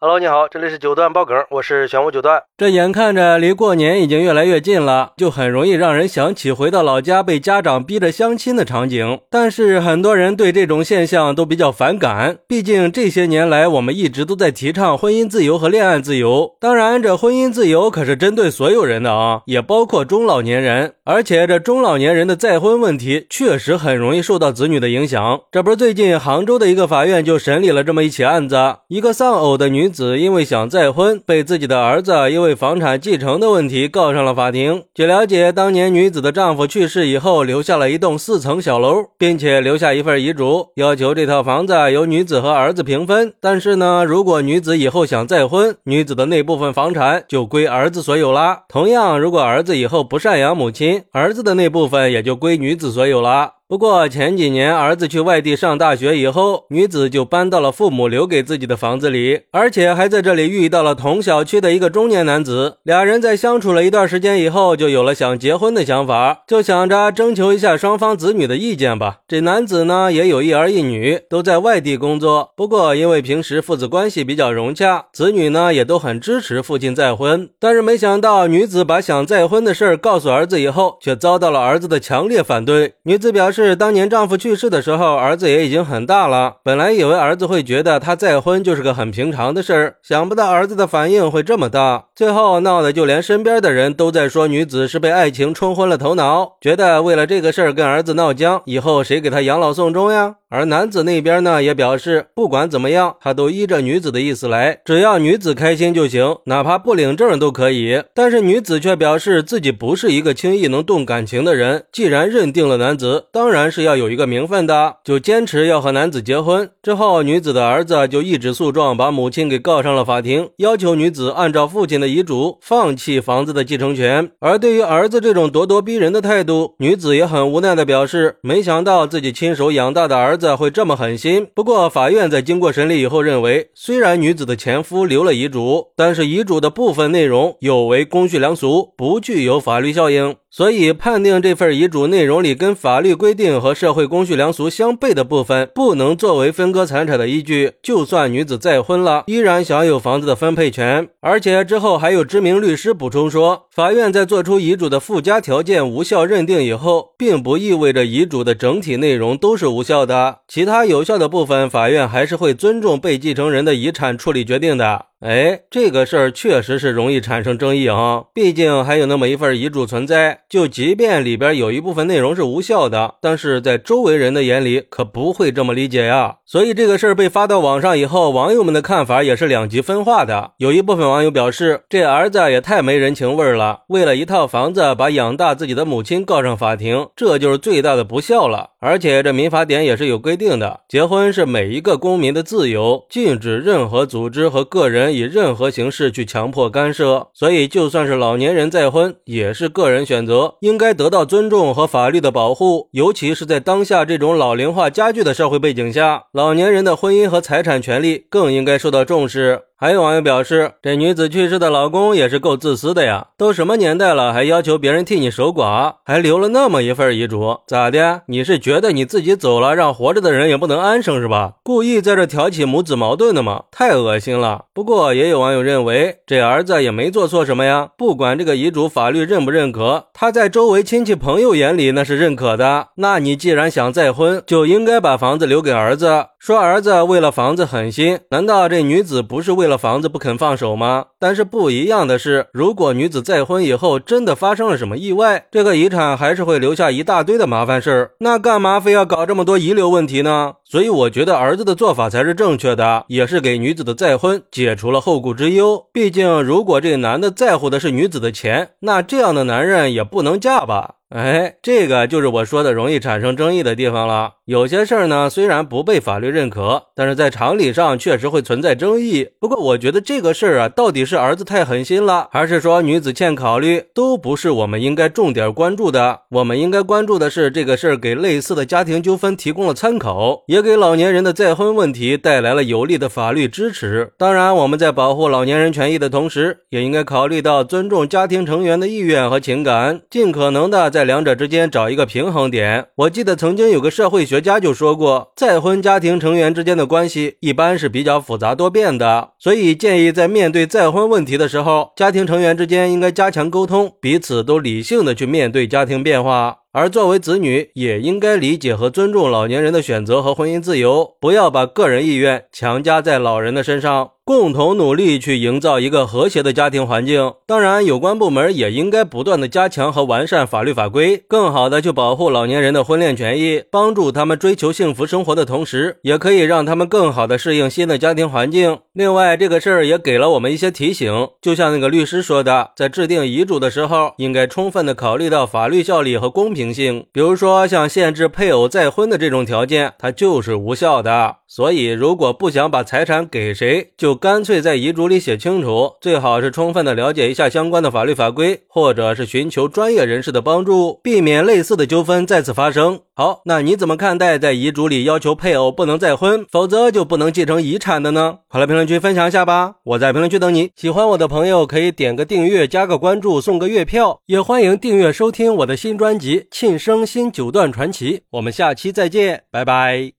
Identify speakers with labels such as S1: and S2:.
S1: Hello，你好，这里是九段爆梗，我是玄武九段。
S2: 这眼看着离过年已经越来越近了，就很容易让人想起回到老家被家长逼着相亲的场景。但是很多人对这种现象都比较反感，毕竟这些年来我们一直都在提倡婚姻自由和恋爱自由。当然，这婚姻自由可是针对所有人的啊，也包括中老年人。而且这中老年人的再婚问题确实很容易受到子女的影响。这不是最近杭州的一个法院就审理了这么一起案子，一个丧偶的女。子因为想再婚，被自己的儿子因为房产继承的问题告上了法庭。据了解，当年女子的丈夫去世以后，留下了一栋四层小楼，并且留下一份遗嘱，要求这套房子由女子和儿子平分。但是呢，如果女子以后想再婚，女子的那部分房产就归儿子所有啦。同样，如果儿子以后不赡养母亲，儿子的那部分也就归女子所有了。不过前几年儿子去外地上大学以后，女子就搬到了父母留给自己的房子里，而且还在这里遇到了同小区的一个中年男子。俩人在相处了一段时间以后，就有了想结婚的想法，就想着征求一下双方子女的意见吧。这男子呢也有一儿一女，都在外地工作。不过因为平时父子关系比较融洽，子女呢也都很支持父亲再婚。但是没想到女子把想再婚的事儿告诉儿子以后，却遭到了儿子的强烈反对。女子表示。是当年丈夫去世的时候，儿子也已经很大了。本来以为儿子会觉得他再婚就是个很平常的事儿，想不到儿子的反应会这么大。最后闹得就连身边的人都在说女子是被爱情冲昏了头脑，觉得为了这个事儿跟儿子闹僵，以后谁给他养老送终呀？而男子那边呢，也表示不管怎么样，他都依着女子的意思来，只要女子开心就行，哪怕不领证都可以。但是女子却表示自己不是一个轻易能动感情的人，既然认定了男子，当当然是要有一个名分的，就坚持要和男子结婚。之后，女子的儿子就一纸诉状把母亲给告上了法庭，要求女子按照父亲的遗嘱放弃房子的继承权。而对于儿子这种咄咄逼人的态度，女子也很无奈的表示，没想到自己亲手养大的儿。子会这么狠心？不过法院在经过审理以后认为，虽然女子的前夫留了遗嘱，但是遗嘱的部分内容有违公序良俗，不具有法律效应。所以判定这份遗嘱内容里跟法律规定和社会公序良俗相悖的部分，不能作为分割财产的依据。就算女子再婚了，依然享有房子的分配权。而且之后还有知名律师补充说，法院在做出遗嘱的附加条件无效认定以后，并不意味着遗嘱的整体内容都是无效的。其他有效的部分，法院还是会尊重被继承人的遗产处理决定的。哎，这个事儿确实是容易产生争议啊！毕竟还有那么一份遗嘱存在，就即便里边有一部分内容是无效的，但是在周围人的眼里可不会这么理解呀。所以这个事儿被发到网上以后，网友们的看法也是两极分化的。有一部分网友表示，这儿子也太没人情味了，为了一套房子把养大自己的母亲告上法庭，这就是最大的不孝了。而且这民法典也是有规定的，结婚是每一个公民的自由，禁止任何组织和个人。以任何形式去强迫干涉，所以就算是老年人再婚，也是个人选择，应该得到尊重和法律的保护。尤其是在当下这种老龄化加剧的社会背景下，老年人的婚姻和财产权利更应该受到重视。还有网友表示，这女子去世的老公也是够自私的呀！都什么年代了，还要求别人替你守寡，还留了那么一份遗嘱，咋的？你是觉得你自己走了，让活着的人也不能安生是吧？故意在这挑起母子矛盾的吗？太恶心了！不过也有网友认为，这儿子也没做错什么呀。不管这个遗嘱法律认不认可，他在周围亲戚朋友眼里那是认可的。那你既然想再婚，就应该把房子留给儿子。说儿子为了房子狠心，难道这女子不是为为了房子不肯放手吗？但是不一样的是，如果女子再婚以后真的发生了什么意外，这个遗产还是会留下一大堆的麻烦事儿。那干嘛非要搞这么多遗留问题呢？所以我觉得儿子的做法才是正确的，也是给女子的再婚解除了后顾之忧。毕竟，如果这男的在乎的是女子的钱，那这样的男人也不能嫁吧。哎，这个就是我说的容易产生争议的地方了。有些事儿呢，虽然不被法律认可，但是在常理上确实会存在争议。不过，我觉得这个事儿啊，到底是儿子太狠心了，还是说女子欠考虑，都不是我们应该重点关注的。我们应该关注的是这个事儿给类似的家庭纠纷提供了参考，也给老年人的再婚问题带来了有力的法律支持。当然，我们在保护老年人权益的同时，也应该考虑到尊重家庭成员的意愿和情感，尽可能的在。在两者之间找一个平衡点。我记得曾经有个社会学家就说过，再婚家庭成员之间的关系一般是比较复杂多变的，所以建议在面对再婚问题的时候，家庭成员之间应该加强沟通，彼此都理性的去面对家庭变化。而作为子女，也应该理解和尊重老年人的选择和婚姻自由，不要把个人意愿强加在老人的身上。共同努力去营造一个和谐的家庭环境。当然，有关部门也应该不断的加强和完善法律法规，更好的去保护老年人的婚恋权益，帮助他们追求幸福生活的同时，也可以让他们更好的适应新的家庭环境。另外，这个事儿也给了我们一些提醒，就像那个律师说的，在制定遗嘱的时候，应该充分的考虑到法律效力和公平性。比如说，像限制配偶再婚的这种条件，它就是无效的。所以，如果不想把财产给谁，就干脆在遗嘱里写清楚，最好是充分的了解一下相关的法律法规，或者是寻求专业人士的帮助，避免类似的纠纷再次发生。好，那你怎么看待在遗嘱里要求配偶不能再婚，否则就不能继承遗产的呢？快来评论区分享一下吧，我在评论区等你。喜欢我的朋友可以点个订阅，加个关注，送个月票，也欢迎订阅收听我的新专辑《庆生新九段传奇》。我们下期再见，拜拜。